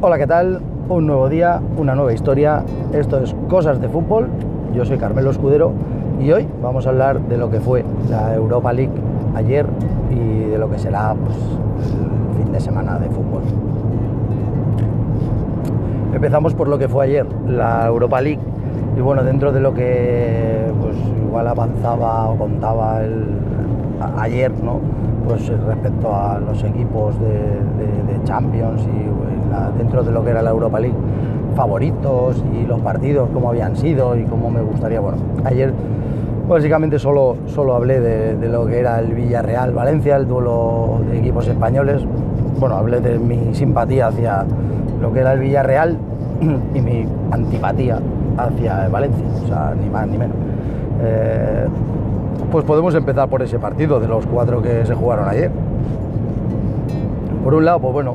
Hola, ¿qué tal? Un nuevo día, una nueva historia. Esto es Cosas de Fútbol. Yo soy Carmelo Escudero y hoy vamos a hablar de lo que fue la Europa League ayer y de lo que será pues, el fin de semana de fútbol. Empezamos por lo que fue ayer, la Europa League. Y bueno, dentro de lo que pues igual avanzaba o contaba el, ayer, ¿no? Pues respecto a los equipos de, Champions y dentro de lo que era la Europa League, favoritos y los partidos, cómo habían sido y cómo me gustaría. Bueno, ayer básicamente solo, solo hablé de, lo que era el Villarreal-Valencia, el duelo de equipos españoles. Bueno, hablé de mi simpatía hacia lo que era el Villarreal y mi antipatía hacia Valencia, o sea, ni más ni menos. Eh, pues podemos empezar por ese partido de los cuatro que se jugaron ayer. Por un lado, pues bueno,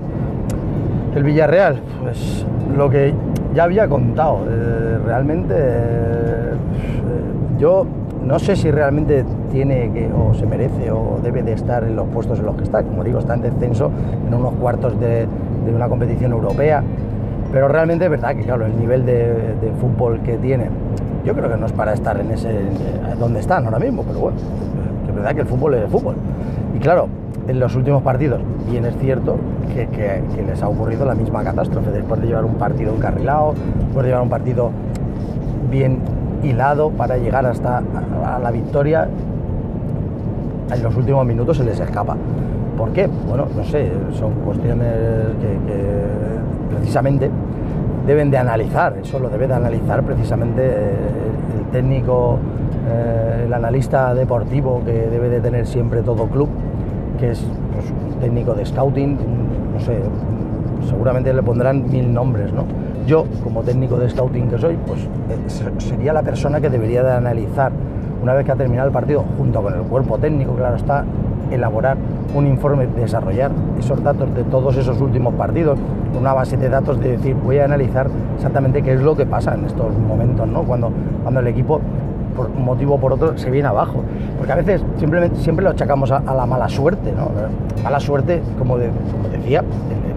el Villarreal, pues lo que ya había contado, eh, realmente eh, yo no sé si realmente tiene que, o se merece, o debe de estar en los puestos en los que está. Como digo, está en descenso en unos cuartos de, una competición europea pero realmente es verdad que, claro, el nivel de, fútbol que tiene, yo creo que no es para estar en ese donde están ahora mismo, pero bueno, es verdad que el fútbol es el fútbol. Y claro, en los últimos partidos, bien es cierto que, les ha ocurrido la misma catástrofe, después de llevar un partido encarrilado, después de llevar un partido bien hilado para llegar hasta a la victoria, en los últimos minutos se les escapa. ¿Por qué? Bueno, no sé, son cuestiones que, precisamente deben de analizar, eso lo debe de analizar precisamente eh, el técnico, eh, el analista deportivo que debe de tener siempre todo club, que es pues, un técnico de scouting, no sé, seguramente le pondrán mil nombres, ¿no? Yo, como técnico de scouting que soy, pues eh, sería la persona que debería de analizar una vez que ha terminado el partido, junto con el cuerpo técnico, claro está, elaborar un informe, desarrollar esos datos de todos esos últimos partidos, una base de datos de decir, voy a analizar exactamente qué es lo que pasa en estos momentos, ¿no? Cuando, cuando el equipo por un motivo o por otro se viene abajo. Porque a veces simplemente siempre lo achacamos a, la mala suerte, ¿no? Mala suerte, como, como decía,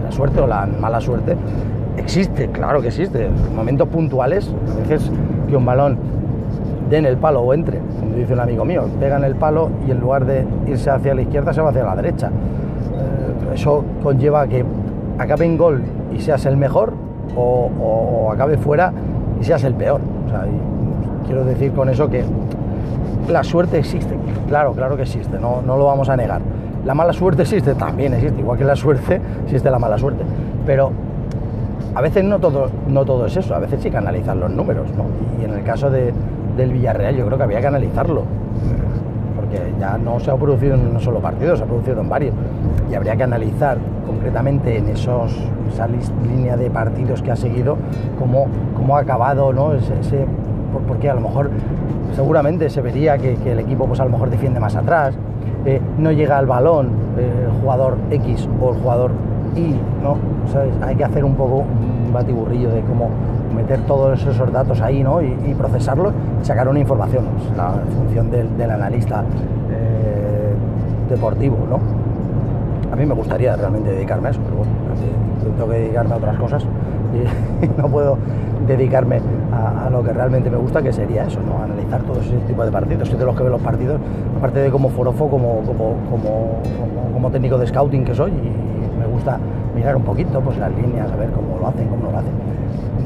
la suerte o la mala suerte existe, claro que existe. En momentos puntuales, a veces que un balón den el palo o entre, como dice un amigo mío, pegan el palo y en lugar de irse hacia la izquierda se va hacia la derecha. Eh, eso conlleva que acabe en gol y seas el mejor o, acabe fuera y seas el peor. Quiero decir con eso que la suerte existe, claro, claro que existe, no, no lo vamos a negar. La mala suerte existe, también existe, igual que la suerte existe la mala suerte. Pero a veces no todo, no todo es eso, a veces sí que analizan los números, ¿no? Y en el caso de, del Villarreal yo creo que había que analizarlo, porque ya no se ha producido en un solo partido, se ha producido en varios, y habría que analizar concretamente en esos, esa línea de partidos que ha seguido cómo, cómo ha acabado, ¿no? Ese, porque a lo mejor seguramente se vería que, el equipo pues a lo mejor defiende más atrás, eh, no llega al balón eh, el jugador X o el jugador Y, ¿no? Hay que hacer un poco un batiburrillo de cómo meter todos esos datos ahí ¿no? y, procesarlos y sacar una información. la función del, analista eh, deportivo. ¿no? Mí me gustaría realmente dedicarme a eso, pero bueno, tengo que dedicarme a otras cosas y no puedo dedicarme a, lo que realmente me gusta, que sería eso, ¿no? analizar todos ese tipo de partidos. Soy de los que veo los partidos, aparte de como forofo, como, como, como, como, técnico de scouting que soy, y me gusta mirar un poquito pues, las líneas, a ver cómo lo hacen, cómo no lo hacen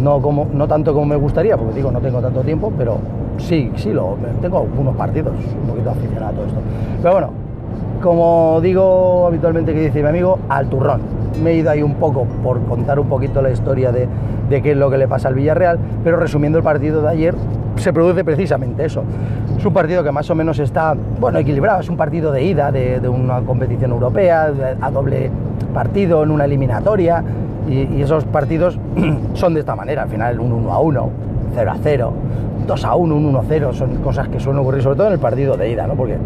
no, como, no tanto como me gustaría, porque digo, no tengo tanto tiempo, pero sí, sí, lo, tengo algunos partidos, un poquito aficionado a todo esto. Pero bueno, como digo habitualmente que dice mi amigo, al turrón. Me he ido ahí un poco por contar un poquito la historia de, qué es lo que le pasa al Villarreal, pero resumiendo el partido de ayer, se produce precisamente eso. Es un partido que más o menos está, bueno, equilibrado, es un partido de ida de, una competición europea, a doble partido en una eliminatoria, y, esos partidos son de esta manera, al final un 1 a 1, 0 a 0, 2 a 1, un 1 a 0, son cosas que suelen ocurrir sobre todo en el partido de ida, ¿no? Porque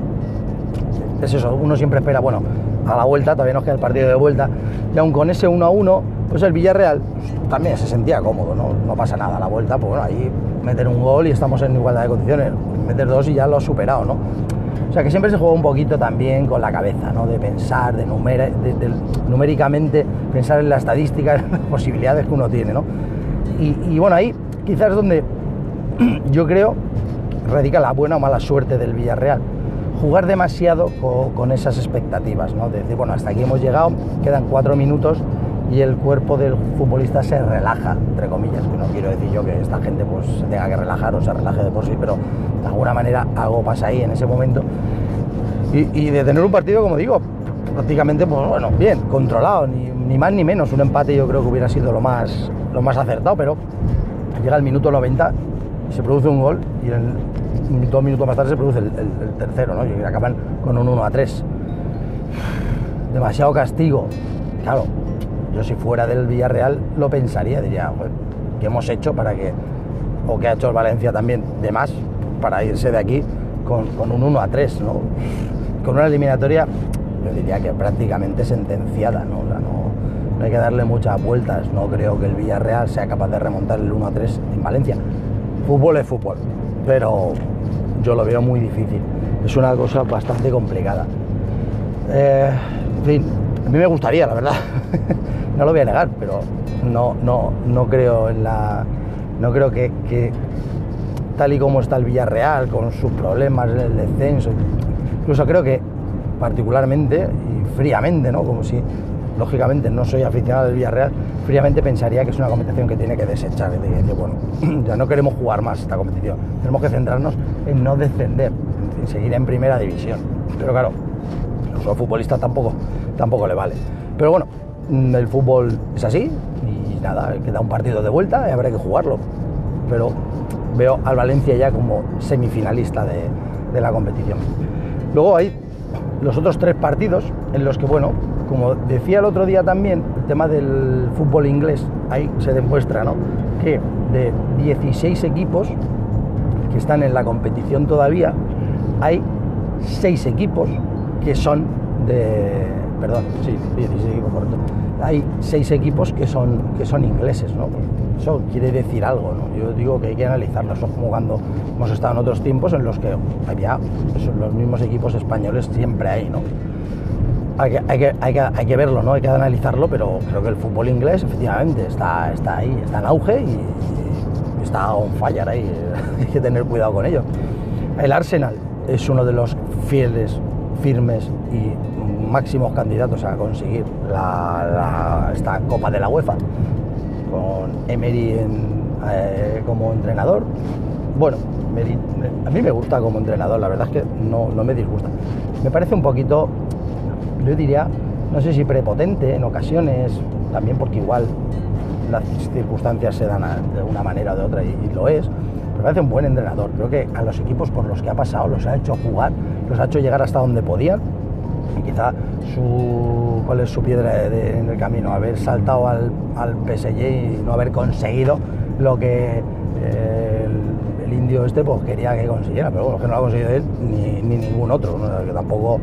es eso, uno siempre espera, bueno, a la vuelta, todavía nos queda el partido de vuelta, y aún con ese 1 a 1, pues el Villarreal también se sentía cómodo, no, no pasa nada, a la vuelta, pues bueno, ahí meter un gol y estamos en igualdad de condiciones, meter dos y ya lo has superado, ¿no? O sea que siempre se juega un poquito también con la cabeza, ¿no? De pensar, de, numéricamente pensar en la estadística, en las posibilidades que uno tiene, ¿no? Y, bueno, ahí quizás es donde yo creo radica la buena o mala suerte del Villarreal. Jugar demasiado con, esas expectativas, ¿no? De decir, bueno, hasta aquí hemos llegado, quedan cuatro minutos y el cuerpo del futbolista se relaja, entre comillas, no quiero decir yo que esta gente pues se tenga que relajar o se relaje de por sí, pero de alguna manera algo pasa ahí en ese momento. Y, de tener un partido, como digo, prácticamente, pues bueno, bien, controlado, ni, más ni menos. Un empate yo creo que hubiera sido lo más, lo más acertado, pero llega el minuto 90 se produce un gol y en, dos minutos más tarde se produce el, tercero, ¿no? Y acaban con un 1 a 3. Demasiado castigo. Claro, yo si fuera del Villarreal lo pensaría, diría, ¿qué hemos hecho para que, o qué ha hecho el Valencia también, de más, para irse de aquí con, un 1 a 3, ¿no? Con una eliminatoria, yo diría que prácticamente sentenciada, ¿no? no, hay que darle muchas vueltas, no creo que el Villarreal sea capaz de remontar el 1 a 3 en Valencia. Fútbol es fútbol, pero yo lo veo muy difícil, es una cosa bastante complicada. Eh, en fin, a mí me gustaría, la verdad. no lo voy a negar, pero no, no, no creo en la. No creo que, tal y como está el Villarreal, con sus problemas en el descenso, incluso creo que particularmente y fríamente, ¿no? Como si, lógicamente, no soy aficionado del Villarreal, fríamente pensaría que es una competición que tiene que desechar. Decir, bueno, ya no queremos jugar más esta competición. Tenemos que centrarnos en no descender, en seguir en primera división. Pero claro, a los futbolistas tampoco, tampoco le vale. Pero bueno, Mm, el fútbol es así y nada, queda un partido de vuelta y habrá que jugarlo. Pero veo al Valencia ya como semifinalista de, la competición. Luego hay los otros tres partidos en los que, bueno, como decía el otro día también, el tema del fútbol inglés, ahí se demuestra, ¿no? Que de 16 equipos que están en la competición todavía, hay 6 equipos que son de, perdón, sí, 16 equipos, correcto. Hay seis equipos que son, que son ingleses, ¿no? Eso quiere decir algo, ¿no? Yo digo que hay que analizarlo. Eso como cuando hemos estado en otros tiempos en los que había los mismos equipos españoles siempre hay, ¿no? Hay que, hay, que, hay, que, hay que, verlo, ¿no? Hay que analizarlo, pero creo que el fútbol inglés efectivamente está, está ahí, está en auge y, está on fire ahí. hay que tener cuidado con ello. El Arsenal es uno de los fieles, firmes y máximos candidatos a conseguir esta Copa de la UEFA, con Emery eh, como entrenador. Bueno, a mí me gusta como entrenador, la verdad es que no, me disgusta. Me parece un poquito, yo diría, no sé si prepotente en ocasiones, también porque igual las circunstancias se dan de una manera o de otra y, lo es, me parece un buen entrenador. Creo que a los equipos por los que ha pasado los ha hecho jugar, los ha hecho llegar hasta donde podían. Y quizá su, cuál es su piedra en el camino, haber saltado al, al, PSG y no haber conseguido lo que eh, el, indio este pues, quería que consiguiera, pero bueno, que no lo ha conseguido él ni, ningún otro, que tampoco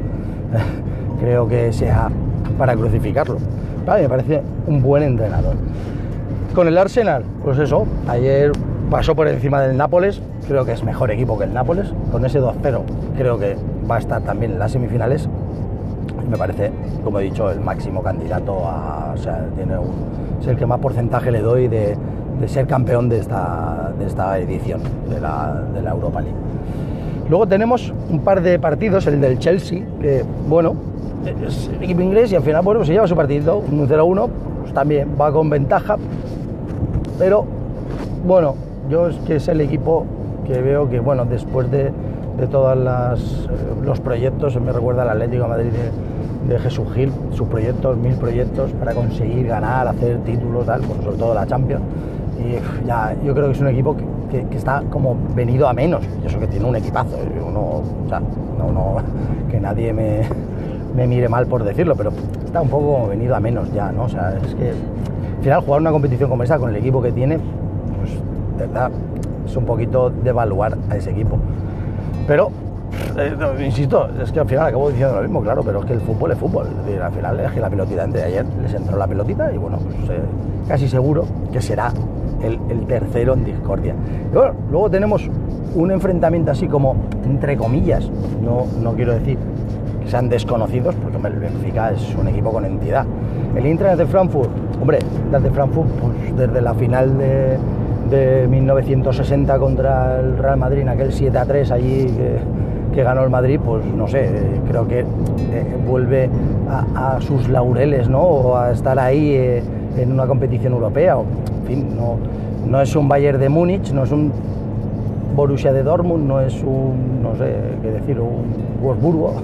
creo que sea para crucificarlo. me parece un buen entrenador. Con el Arsenal, pues eso, ayer pasó por encima del Nápoles, creo que es mejor equipo que el Nápoles, con ese 2-0 creo que va a estar también en las semifinales me parece, como he dicho, el máximo candidato a. O sea, es el que más porcentaje le doy de, ser campeón de esta, de esta edición de la, de la Europa League. Luego tenemos un par de partidos, el del Chelsea, que, bueno, es el equipo inglés y al final, bueno, pues se lleva su partido, un 0-1, pues también va con ventaja, pero, bueno, yo es que es el equipo que veo que, bueno, después de, de todos eh, los proyectos, me recuerda al Atlético de Madrid de Jesús Gil, sus proyectos, mil proyectos para conseguir ganar, hacer títulos, tal, sobre todo la Champions. Y ya, yo creo que es un equipo que, está como venido a menos. Y eso que tiene un equipazo. Uno, no, que nadie me, me, mire mal por decirlo, pero está un poco venido a menos ya, ¿no? O sea, es que al final jugar una competición como esta con el equipo que tiene, pues de verdad, es un poquito devaluar a ese equipo. Pero eh, insisto, es que al final acabo diciendo lo mismo, claro, pero es que el fútbol es fútbol. Es decir, al final es que la pelotita de ayer les entró la pelotita y bueno, pues eh, casi seguro que será el, tercero en discordia. luego tenemos un enfrentamiento así como, entre comillas, no, no quiero decir sean desconocidos, porque el Benfica es un equipo con entidad. El Eintracht de Frankfurt, hombre, desde Frankfurt, pues desde la final de, de 1960 contra el Real Madrid, en aquel 7 a 3 allí que, ganó el Madrid, pues no sé, creo que eh, vuelve a, sus laureles, ¿no? O a estar ahí eh, en una competición europea, en fin, no, no es un Bayern de Múnich, no es un Borussia de Dortmund, no es un, no sé qué decir, un Wolfsburgo,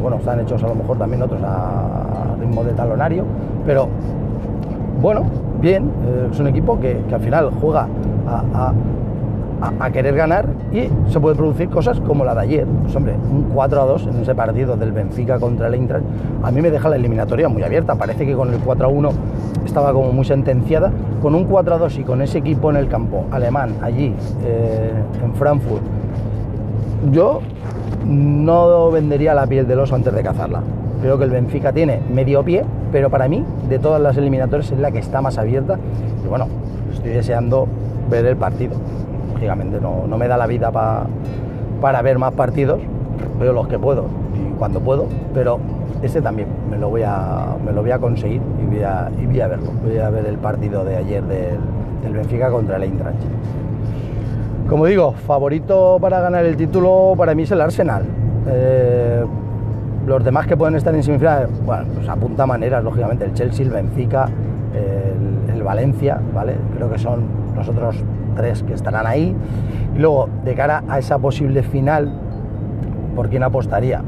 bueno, están hechos a lo mejor también otros a ritmo de talonario, pero bueno, bien, eh, es un equipo que, al final juega a, querer ganar y se puede producir cosas como la de ayer. Pues hombre, un 4 a 2 en ese partido del Benfica contra el Eintracht, a mí me deja la eliminatoria muy abierta. Parece que con el 4 a 1 estaba como muy sentenciada. Con un 4 a 2 y con ese equipo en el campo alemán, allí eh, en Frankfurt, yo no vendería la piel del oso antes de cazarla. Creo que el Benfica tiene medio pie, pero para mí, de todas las eliminatorias, es la que está más abierta. Y bueno, estoy deseando ver el partido. Lógicamente, no, me da la vida para ver más partidos, veo los que puedo y cuando puedo, pero este también me lo voy a, me lo voy a conseguir y voy a, y voy a verlo. Voy a ver el partido de ayer del, Benfica contra el Eintracht. Como digo, favorito para ganar el título para mí es el Arsenal. Eh, los demás que pueden estar en semifinales, bueno, pues apunta maneras, lógicamente, el Chelsea, el Benfica, el, Valencia, ¿vale? Creo que son los otros tres que estarán ahí. Y luego, de cara a esa posible final, ¿por quién apostaría?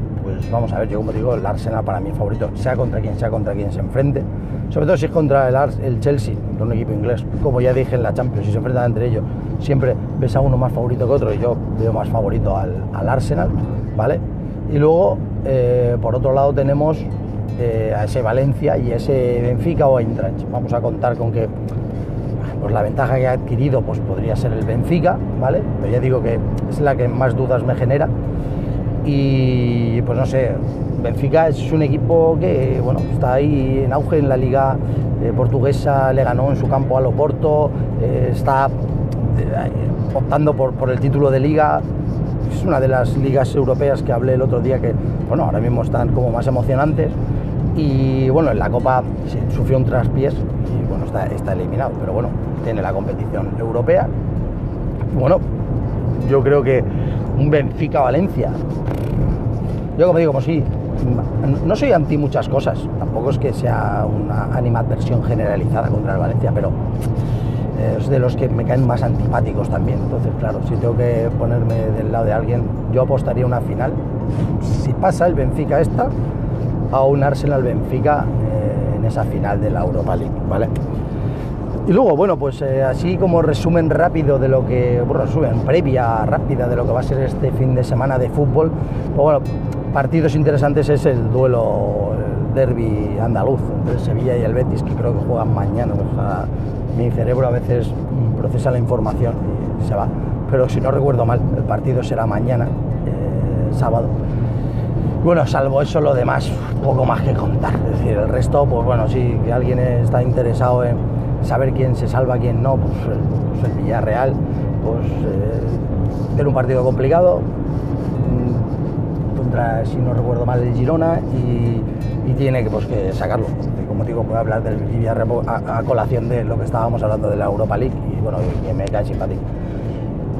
Vamos a ver, yo como digo, el Arsenal para mí favorito, sea contra quien sea contra quien se enfrente, sobre todo si es contra el, el Chelsea, un equipo inglés, como ya dije en la Champions, si se enfrentan entre ellos, siempre ves a uno más favorito que otro y yo veo más favorito al, al Arsenal, ¿vale? Y luego, eh, por otro lado, tenemos eh, a ese Valencia y ese Benfica o Eintracht. Vamos a contar con que pues la ventaja que ha adquirido pues podría ser el Benfica, ¿vale? Pero ya digo que es la que más dudas me genera. Y pues no sé, Benfica es un equipo que bueno, está ahí en auge en la liga eh, portuguesa, le ganó en su campo al Oporto, está optando por, por el título de liga, es una de las ligas europeas que hablé el otro día que, bueno, ahora mismo están como más emocionantes. Y bueno, en la Copa sufrió un traspiés y bueno, está, está eliminado, pero bueno, tiene la competición europea. bueno, yo creo que un Benfica-Valencia. Yo como digo, como sí, no soy anti muchas cosas, tampoco es que sea una animadversión generalizada contra el Valencia, pero es de los que me caen más antipáticos también. Entonces, claro, si tengo que ponerme del lado de alguien, yo apostaría una final. Si pasa el Benfica esta, a un Arsenal Benfica eh, en esa final de la Europa League, ¿vale? Y luego, bueno, pues eh, así como resumen rápido de lo que, bueno, resumen previa rápida de lo que va a ser este fin de semana de fútbol, pues bueno, partidos interesantes es el duelo, el derby andaluz entre Sevilla y el Betis, que creo que juegan mañana. Mi cerebro a veces procesa la información y se va. Pero si no recuerdo mal, el partido será mañana, eh, sábado. Bueno, salvo eso, lo demás, poco más que contar. Es decir, el resto, pues bueno, si alguien está interesado en saber quién se salva, quién no, pues, eh, pues el Villarreal, pues eh, un partido complicado, mm, contra, si no recuerdo mal, el Girona y, tiene que, pues, que sacarlo como digo, puedo hablar del Villarreal a, colación de lo que estábamos hablando de la Europa League y bueno, y, me cae simpático.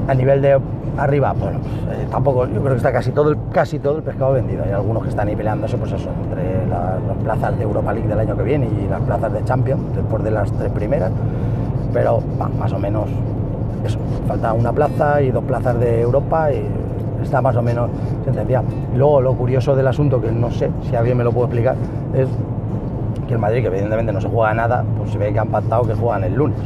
A nivel de arriba, bueno, pues, eh, tampoco, yo creo que está casi todo, el, casi todo el pescado vendido. Hay algunos que están ahí peleándose, pues eso, entre las, plazas de Europa League del año que viene y las plazas de Champions, después de las tres primeras. Pero más o menos eso, falta una plaza y dos plazas de Europa y está más o menos sentenciado. Luego lo curioso del asunto, que no sé si alguien me lo puede explicar, es que el Madrid, que evidentemente no se juega nada, pues se ve que han pactado que juegan el lunes.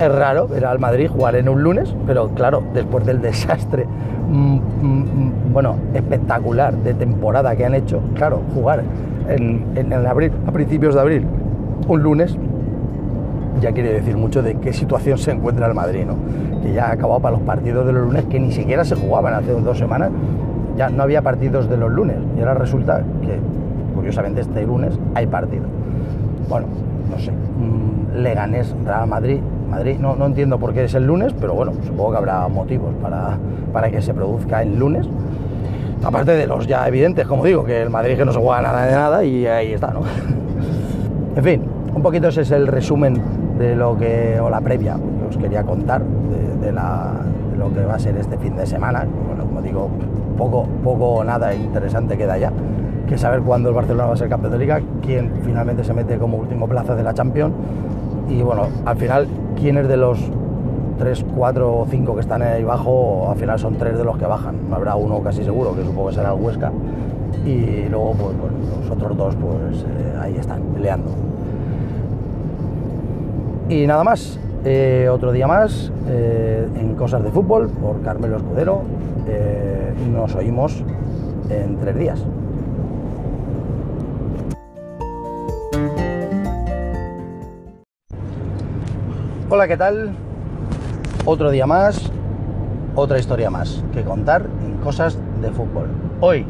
Es raro ver al Madrid jugar en un lunes, pero claro, después del desastre, mm, mm, mm, bueno, espectacular de temporada que han hecho, claro, jugar en, en, abril, a principios de abril, un lunes, ya quiere decir mucho de qué situación se encuentra el Madrid, ¿no? Que ya ha acabado para los partidos de los lunes que ni siquiera se jugaban hace dos semanas, ya no había partidos de los lunes, y ahora resulta que curiosamente este lunes hay partido. Bueno, no sé, Leganés, Real Madrid, Madrid. No, no entiendo por qué es el lunes, pero bueno, supongo que habrá motivos para, para que se produzca el lunes. Aparte de los ya evidentes, como digo, que el Madrid que no se juega nada de nada y ahí está, ¿no? en fin, un poquito ese es el resumen de lo que, o la previa que os quería contar de, la, lo que va a ser este fin de semana. Bueno, como digo, poco, poco o nada interesante queda ya que saber cuándo el Barcelona va a ser campeón de liga, quién finalmente se mete como último plaza de la Champions y bueno, al final, quiénes de los 3, 4 o 5 que están ahí abajo, al final son 3 de los que bajan. Habrá uno casi seguro, que supongo que será el Huesca, y luego pues, los otros dos pues eh, ahí están peleando. Y nada más, eh, otro día más eh, en Cosas de Fútbol por Carmelo Escudero. nos oímos en tres días. Hola, ¿qué tal? Otro día más, otra historia más que contar en cosas de fútbol. Hoy,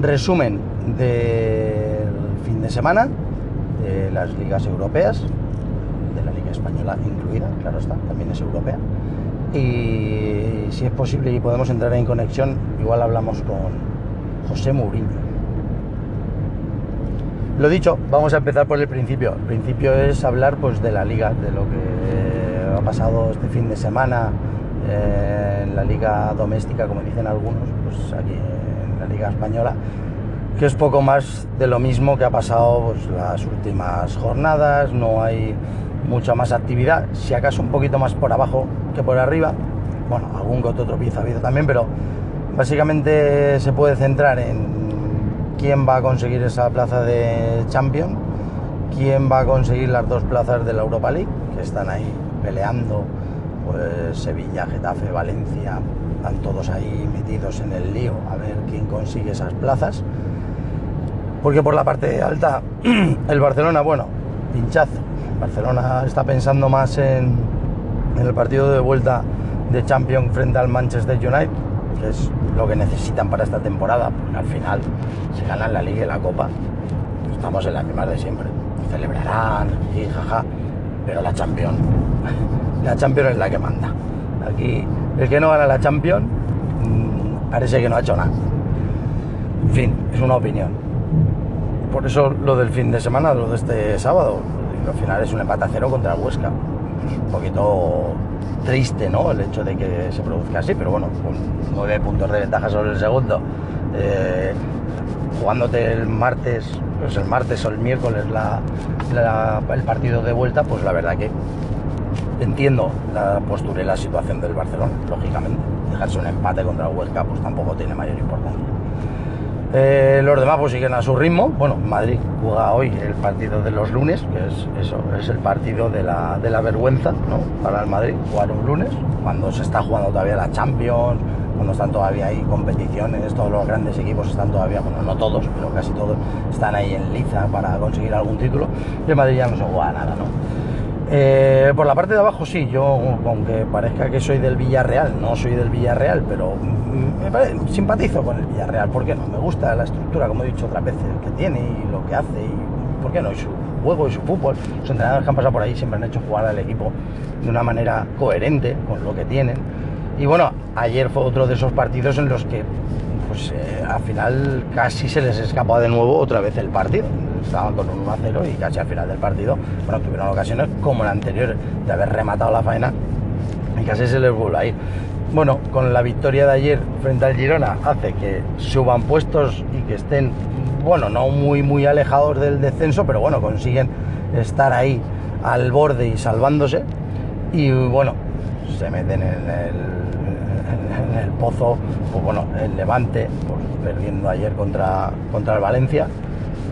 resumen del fin de semana de las ligas europeas, de la Liga Española incluida, claro está, también es europea. Y si es posible y podemos entrar en conexión, igual hablamos con José Mourinho. Lo dicho, vamos a empezar por el principio. El principio es hablar pues de la liga, de lo que ha pasado este fin de semana eh, en la liga doméstica, como dicen algunos, pues aquí en la liga española, que es poco más de lo mismo que ha pasado pues, las últimas jornadas, no hay mucha más actividad, si acaso un poquito más por abajo que por arriba, bueno, algún otro tropiezo ha habido también, pero básicamente se puede centrar en quién va a conseguir esa plaza de Champion, quién va a conseguir las dos plazas de la Europa League, que están ahí peleando, pues Sevilla, Getafe, Valencia, están todos ahí metidos en el lío a ver quién consigue esas plazas. Porque por la parte alta, el Barcelona, bueno, pinchazo. Barcelona está pensando más en, en el partido de vuelta de Champions frente al Manchester United, que es lo que necesitan para esta temporada, porque al final se ganan la liga y la copa, estamos en la misma de siempre. Celebrarán y jaja, pero la Champions, la Champions es la que manda. Aquí, el que no gana la Champions, mm, parece que no ha hecho nada. En fin, es una opinión. Por eso lo del fin de semana, lo de este sábado, al final es un empate a cero contra el Huesca. Es un poquito triste, ¿no? El hecho de que se produzca así, pero bueno, con nueve puntos de ventaja sobre el segundo, eh, jugándote el martes, pues el martes o el miércoles el partido de vuelta, pues la verdad que entiendo la postura y la situación del Barcelona, lógicamente. Dejarse un empate contra el Huesca, pues tampoco tiene mayor importancia. Eh, los demás pues siguen a su ritmo. Bueno, Madrid juega hoy el partido de los lunes, que es eso, es el partido de la, de la vergüenza ¿no? para el Madrid, jugar un lunes, cuando se está jugando todavía la Champions, cuando están todavía ahí competiciones, todos los grandes equipos están todavía, bueno, no todos, pero casi todos están ahí en liza para conseguir algún título, y el Madrid ya no se juega nada, ¿no? Eh, por la parte de abajo sí, yo aunque parezca que soy del Villarreal, no soy del Villarreal, pero me simpatizo con el Villarreal, ¿por qué no? Me gusta la estructura, como he dicho otras veces, que tiene y lo que hace, y ¿por qué no? Y su juego y su fútbol. Los entrenadores que han pasado por ahí siempre han hecho jugar al equipo de una manera coherente con lo que tienen. Y bueno, ayer fue otro de esos partidos en los que pues eh, al final casi se les escapó de nuevo otra vez el partido estaban con un 1-0 y casi al final del partido, bueno, tuvieron ocasiones como la anterior de haber rematado la faena y casi se les vuelve a ir. Bueno, con la victoria de ayer frente al Girona hace que suban puestos y que estén, bueno, no muy, muy alejados del descenso, pero bueno, consiguen estar ahí al borde y salvándose. Y bueno, se meten en el, pozo, pues bueno, el Levante, pues perdiendo ayer contra, contra el Valencia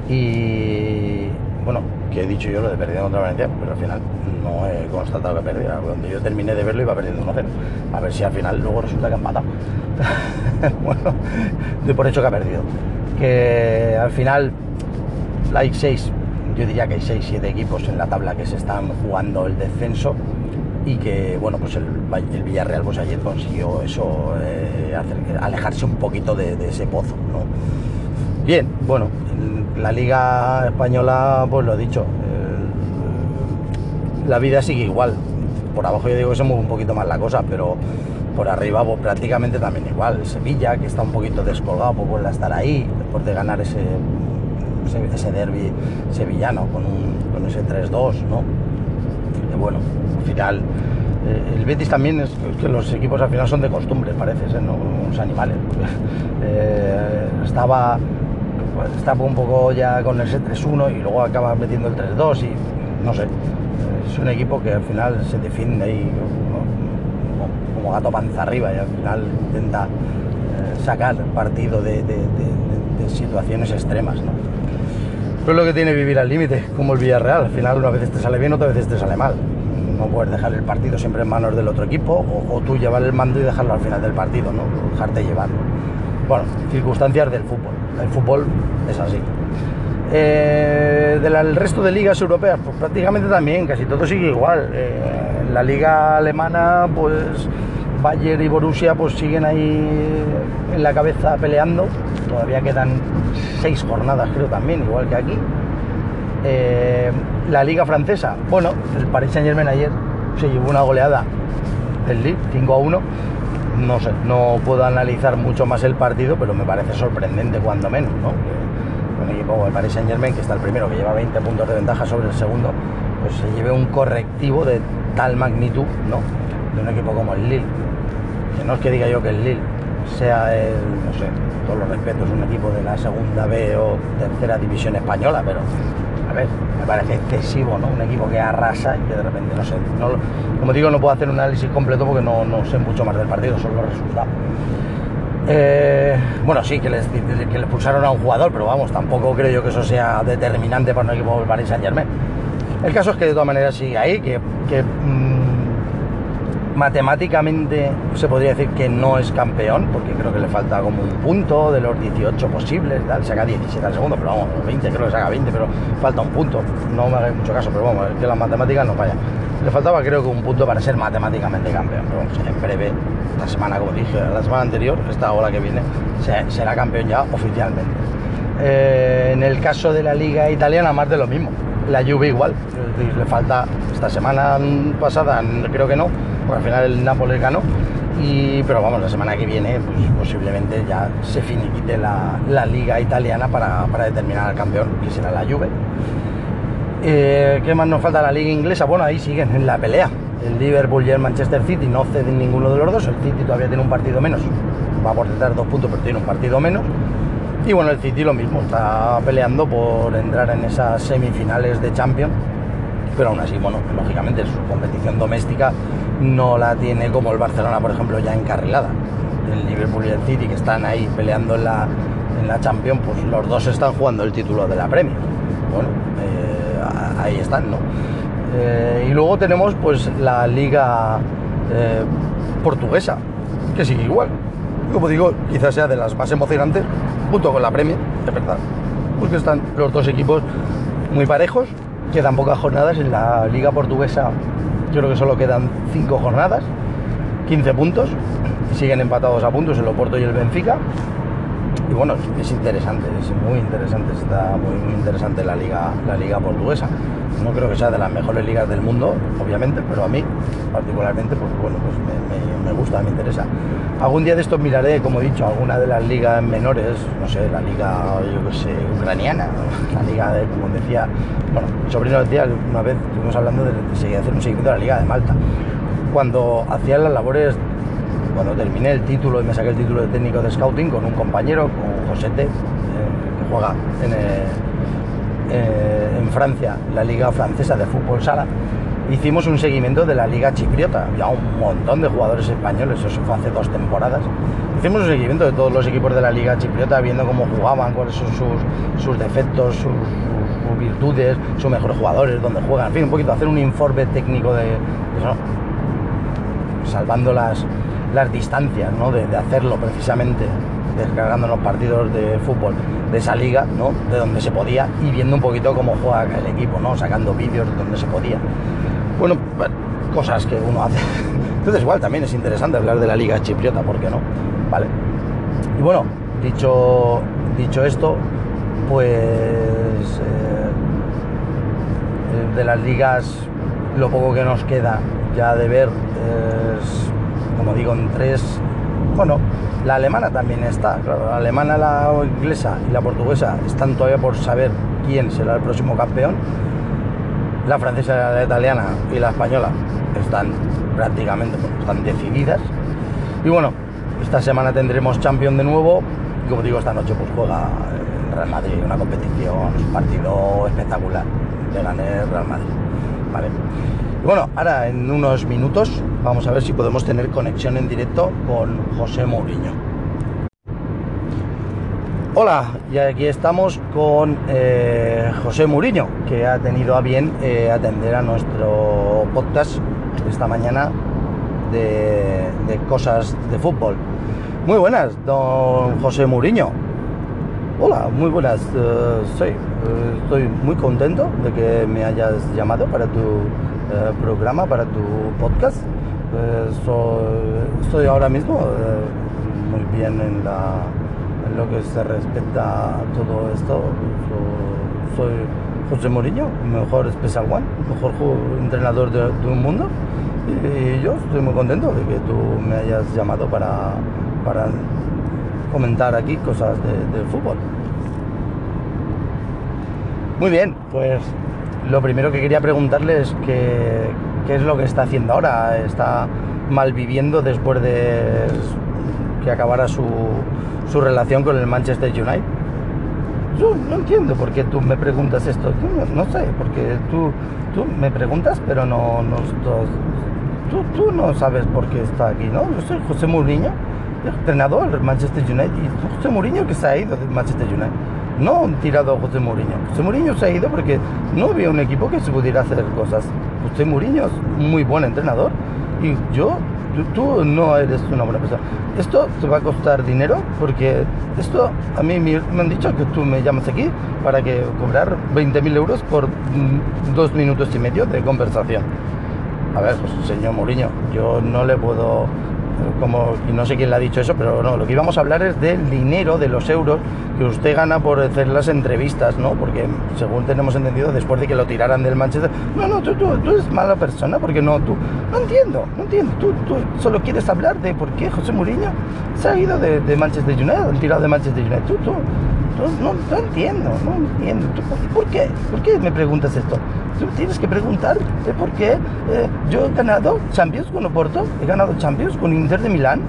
y bueno, que he dicho yo lo de perdiendo contra Valencia, pero al final no he constatado que perdiera. Cuando yo terminé de verlo iba perdiendo 1-0. A ver si al final luego resulta que ha empatado. bueno, doy por hecho que ha perdido. Que al final hay 6, yo diría que hay 6, 7 equipos en la tabla que se están jugando el descenso y que bueno pues el, Villarreal pues ayer consiguió eso eh, alejarse un poquito de, ese pozo ¿no? bien bueno la liga española, pues lo he dicho, la vida sigue igual. por abajo yo digo que se mueve un poquito más la cosa, pero por arriba pues, prácticamente también igual. Sevilla, que está un poquito descolgado, pues vuelve a estar ahí, después de ganar ese, ese, derby sevillano con, con ese 3-2, ¿no? Bueno, al final eh, el Betis también es que los equipos al final son de costumbre, parece ser, ¿no? Unos animales. Eh, estaba, pues, estaba un poco ya con ese 3-1 y luego acaba metiendo el 3-2 y no sé. Es un equipo que al final se defiende ahí como, gato panza arriba y al final intenta eh, sacar partido de, situaciones extremas. Pero es lo que tiene vivir al límite, como el Villarreal. Al final, una vez te sale bien, otras veces te sale mal no puedes dejar el partido siempre en manos del otro equipo o, tú llevar el mando y dejarlo al final del partido, ¿no? Dejarte llevarlo. Bueno, circunstancias del fútbol. El fútbol es así. Eh, del resto de ligas europeas, pues prácticamente también, casi todo sigue igual. Eh, la liga alemana, pues Bayern y Borussia pues siguen ahí en la cabeza peleando. Todavía quedan seis jornadas creo también, igual que aquí. Eh, la liga francesa, bueno, el Paris Saint Germain ayer se llevó una goleada del Lille, 5 a 1. No sé, no puedo analizar mucho más el partido, pero me parece sorprendente cuando menos, ¿no? un equipo como el Paris Saint Germain, que está el primero, que lleva 20 puntos de ventaja sobre el segundo, pues se lleve un correctivo de tal magnitud, ¿no? De un equipo como el Lille. Que no es que diga yo que el Lille sea el, no sé, todos los respetos, un equipo de la segunda B o tercera división española, pero a ver, me parece excesivo, ¿no? Un equipo que arrasa y que de repente, no sé, como digo, no puedo hacer un análisis completo porque no, sé mucho más del partido, son los resultados. Eh, bueno, sí, que les, que le pulsaron a un jugador, pero vamos, tampoco creo yo que eso sea determinante para un equipo del Paris Saint Germain. El caso es que de todas maneras sigue ahí, que, mm, matemáticamente se podría decir que no es campeón, porque creo que le falta como un punto de los 18 posibles, saca 17 al segundo, pero vamos, 20, creo que saca 20, pero falta un punto. No me hagáis mucho caso, pero vamos, que las matemáticas no fallan. Le faltaba creo que un punto para ser matemáticamente campeón, pero en breve, la semana, como dije, la semana anterior, esta hora que viene, será campeón ya oficialmente. Eh, en el caso de la liga italiana, más de lo mismo. La Juve igual, le falta esta semana pasada, creo que no, porque al final el Nápoles ganó. Y, pero vamos, la semana que viene pues, posiblemente ya se finiquite la, la liga italiana para, para, determinar al campeón, que será la Juve. Eh, ¿Qué más nos falta? La liga inglesa, bueno, ahí siguen en la pelea. El Liverpool y el Manchester City no ceden ninguno de los dos, el City todavía tiene un partido menos, va por detrás dos puntos, pero tiene un partido menos. Y bueno, el City lo mismo, está peleando por entrar en esas semifinales de Champions, pero aún así, bueno, lógicamente su competición doméstica no la tiene como el Barcelona, por ejemplo, ya encarrilada. El Liverpool y el City, que están ahí peleando en la, Champions, pues los dos están jugando el título de la Premier. Bueno, eh, ahí están, ¿no? Eh, y luego tenemos pues la liga eh, portuguesa, que sigue igual. Como digo, quizás sea de las más emocionantes, junto con la Premier, de verdad. Porque están los dos equipos muy parejos, quedan pocas jornadas en la liga portuguesa yo creo que solo quedan 5 jornadas, 15 puntos, siguen empatados a puntos el Oporto y el Benfica. Y bueno, es interesante, es muy interesante, está muy, interesante la liga, la liga portuguesa. No creo que sea de las mejores ligas del mundo, obviamente, pero a mí particularmente, pues bueno, pues me, gusta, me interesa. Algún día de estos miraré, como he dicho, alguna de las ligas menores, no sé, la liga, yo qué sé, ucraniana, la liga de, como decía, bueno, mi sobrino decía una vez, estuvimos hablando de, de hacer un seguimiento de la liga de Malta. Cuando hacía las labores cuando terminé el título y me saqué el título de técnico de scouting con un compañero, con Josete, eh, que juega en, eh, eh, en, Francia, la liga francesa de fútbol sala, hicimos un seguimiento de la liga chipriota. Había un montón de jugadores españoles, eso fue hace dos temporadas. Hicimos un seguimiento de todos los equipos de la liga chipriota, viendo cómo jugaban, cuáles son sus, sus defectos, sus, virtudes, sus mejores jugadores, dónde juegan, en fin, un poquito hacer un informe técnico de, salvando las, las distancias ¿no? de, hacerlo precisamente descargando los partidos de fútbol de esa liga, ¿no? De donde se podía y viendo un poquito cómo juega el equipo, ¿no? Sacando vídeos de donde se podía. Bueno, cosas que uno hace. Entonces igual también es interesante hablar de la liga chipriota, ¿por qué no? Vale. Y bueno, dicho, dicho esto, pues eh, de las ligas, lo poco que nos queda ya de ver, como digo, en tres, bueno, la alemana también está, la alemana, la inglesa y la portuguesa están todavía por saber quién será el próximo campeón. La francesa, la italiana y la española están prácticamente están decididas. Y bueno, esta semana tendremos Champion de nuevo. Y como digo, esta noche pues juega Real Madrid, una competición, un partido espectacular de ganar Real Madrid. Vale. Y bueno, ahora en unos minutos vamos a ver si podemos tener conexión en directo con José Mourinho. Hola, y aquí estamos con eh, José Mourinho, que ha tenido a bien eh, atender a nuestro podcast esta mañana de, cosas de fútbol. Muy buenas, don José Mourinho. Hola, muy buenas. Uh, estoy muy contento de que me hayas llamado para tu eh, programa, para tu podcast. Estoy ahora mismo muy bien en, lo que se respecta a todo esto. soy José Mourinho, mejor Special One, mejor entrenador de, un mundo. Y, yo estoy muy contento de que tú me hayas llamado para, para comentar aquí cosas de, fútbol. Muy bien, pues lo primero que quería preguntarle es que, qué es lo que está haciendo ahora. ¿Está malviviendo después de que acabara su, su relación con el Manchester United? Yo no entiendo por qué tú me preguntas esto. No, sé, porque tú, tú me preguntas, pero no, no tú, tú no sabes por qué está aquí, ¿no? Yo soy José Mourinho, entrenador del Manchester United, y José Mourinho que se ha ido del Manchester United. No tirado a José Mourinho. José Mourinho se ha ido porque no había un equipo que se pudiera hacer cosas. José Mourinho es muy buen entrenador y yo tú, no eres una buena persona. Esto te va a costar dinero porque esto a mí me, han dicho que tú me llamas aquí para que cobrar 20.000 euros por mm, dos minutos y medio de conversación. A ver, pues señor Mourinho, yo no le puedo como, no sé quién le ha dicho eso, pero no, lo que íbamos a hablar es del dinero, de los euros que usted gana por hacer las entrevistas, ¿no? Porque según tenemos entendido, después de que lo tiraran del Manchester, no, no, tú, tú, eres mala persona, porque no, tú, no entiendo, no entiendo, tú, tú solo quieres hablar de por qué José Mourinho se ha ido de, Manchester United, han tirado de Manchester United, tú, tú, no, no, entiendo, no entiendo, ¿por qué? ¿Por qué me preguntas esto? Tú tienes que preguntar por qué eh, yo he ganado Champions con Oporto, he ganado Champions con Inter de Milán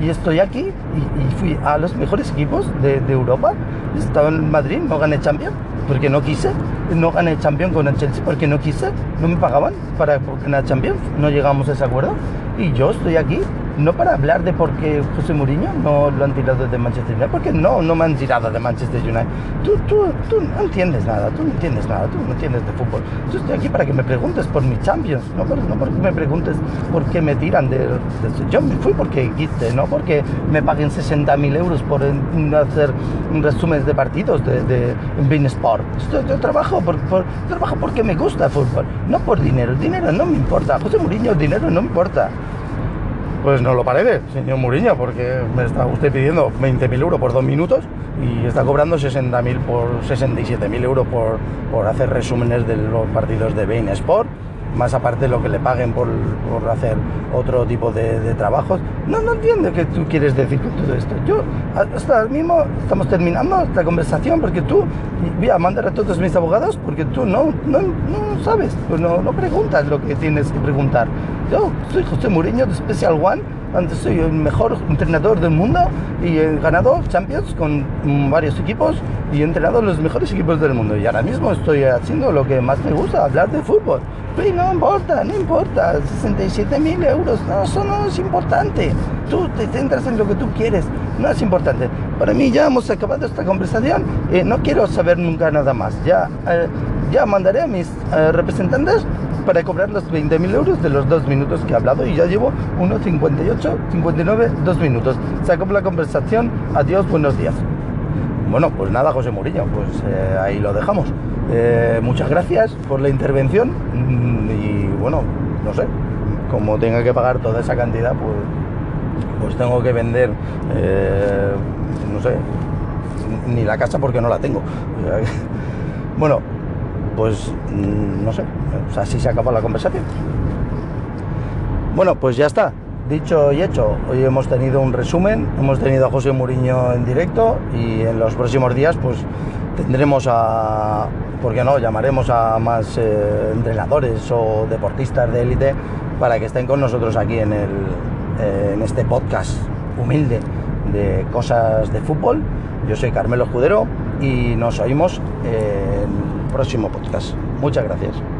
y, estoy aquí y, fui a los mejores equipos de, Europa. Estaba en Madrid, no gané Champions porque no quise, no gané Champions con el Chelsea porque no quise, no me pagaban para ganar Champions, no llegamos a ese acuerdo y yo estoy aquí no para hablar de por qué José Mourinho no lo han tirado de Manchester United, porque no, no me han tirado de Manchester United. Tú, tú, tú no entiendes nada, tú no entiendes nada, tú no entiendes de fútbol. Yo estoy aquí para que me preguntes por mi Champions, no, por, no porque me preguntes por qué me tiran de, Yo me fui porque quise, no porque me paguen 60.000 euros por hacer resúmenes de partidos de, de Bein Sport. Trabajo, trabajo porque me gusta el fútbol, no por dinero. El dinero no me importa. José Mourinho, dinero no me importa. Pues no lo parece, señor Muriño, porque me está usted pidiendo 20.000 euros por dos minutos y está cobrando 60.000 por 67.000 euros por, por hacer resúmenes de los partidos de Bein Sport más aparte de lo que le paguen por, hacer otro tipo de, trabajos. No, no entiendo qué tú quieres decir con todo esto. Yo, hasta mismo estamos terminando esta conversación porque tú, voy a mandar a todos mis abogados porque tú no, no, no sabes, no, no preguntas lo que tienes que preguntar. Yo soy José Mourinho de Special One antes soy el mejor entrenador del mundo y he ganado Champions con varios equipos y he entrenado los mejores equipos del mundo. Y ahora mismo estoy haciendo lo que más me gusta, hablar de fútbol. Pero no importa, no importa, 67 mil euros, no, eso no es importante. Tú te centras en lo que tú quieres, no es importante. Para mí ya hemos acabado esta conversación, y no quiero saber nunca nada más. Ya, eh, ya mandaré a mis eh, representantes para cobrar los 20.000 euros de los dos minutos que he hablado y ya llevo 1.58, 59, dos minutos. Se la conversación. Adiós, buenos días. Bueno, pues nada, José Murillo, pues eh, ahí lo dejamos. Eh, muchas gracias por la intervención mm, y bueno, no sé, como tenga que pagar toda esa cantidad, pues, pues tengo que vender, eh, no sé, ni la casa porque no la tengo. Bueno, pues mm, no sé, así se acabó la conversación. Bueno, pues ya está. Dicho y hecho, hoy hemos tenido un resumen, hemos tenido a José Muriño en directo y en los próximos días pues tendremos a, ¿por qué no? Llamaremos a más eh, entrenadores o deportistas de élite para que estén con nosotros aquí en, el, eh, en este podcast humilde de cosas de fútbol. Yo soy Carmelo Escudero y nos oímos en próximo podcast. Muchas gracias.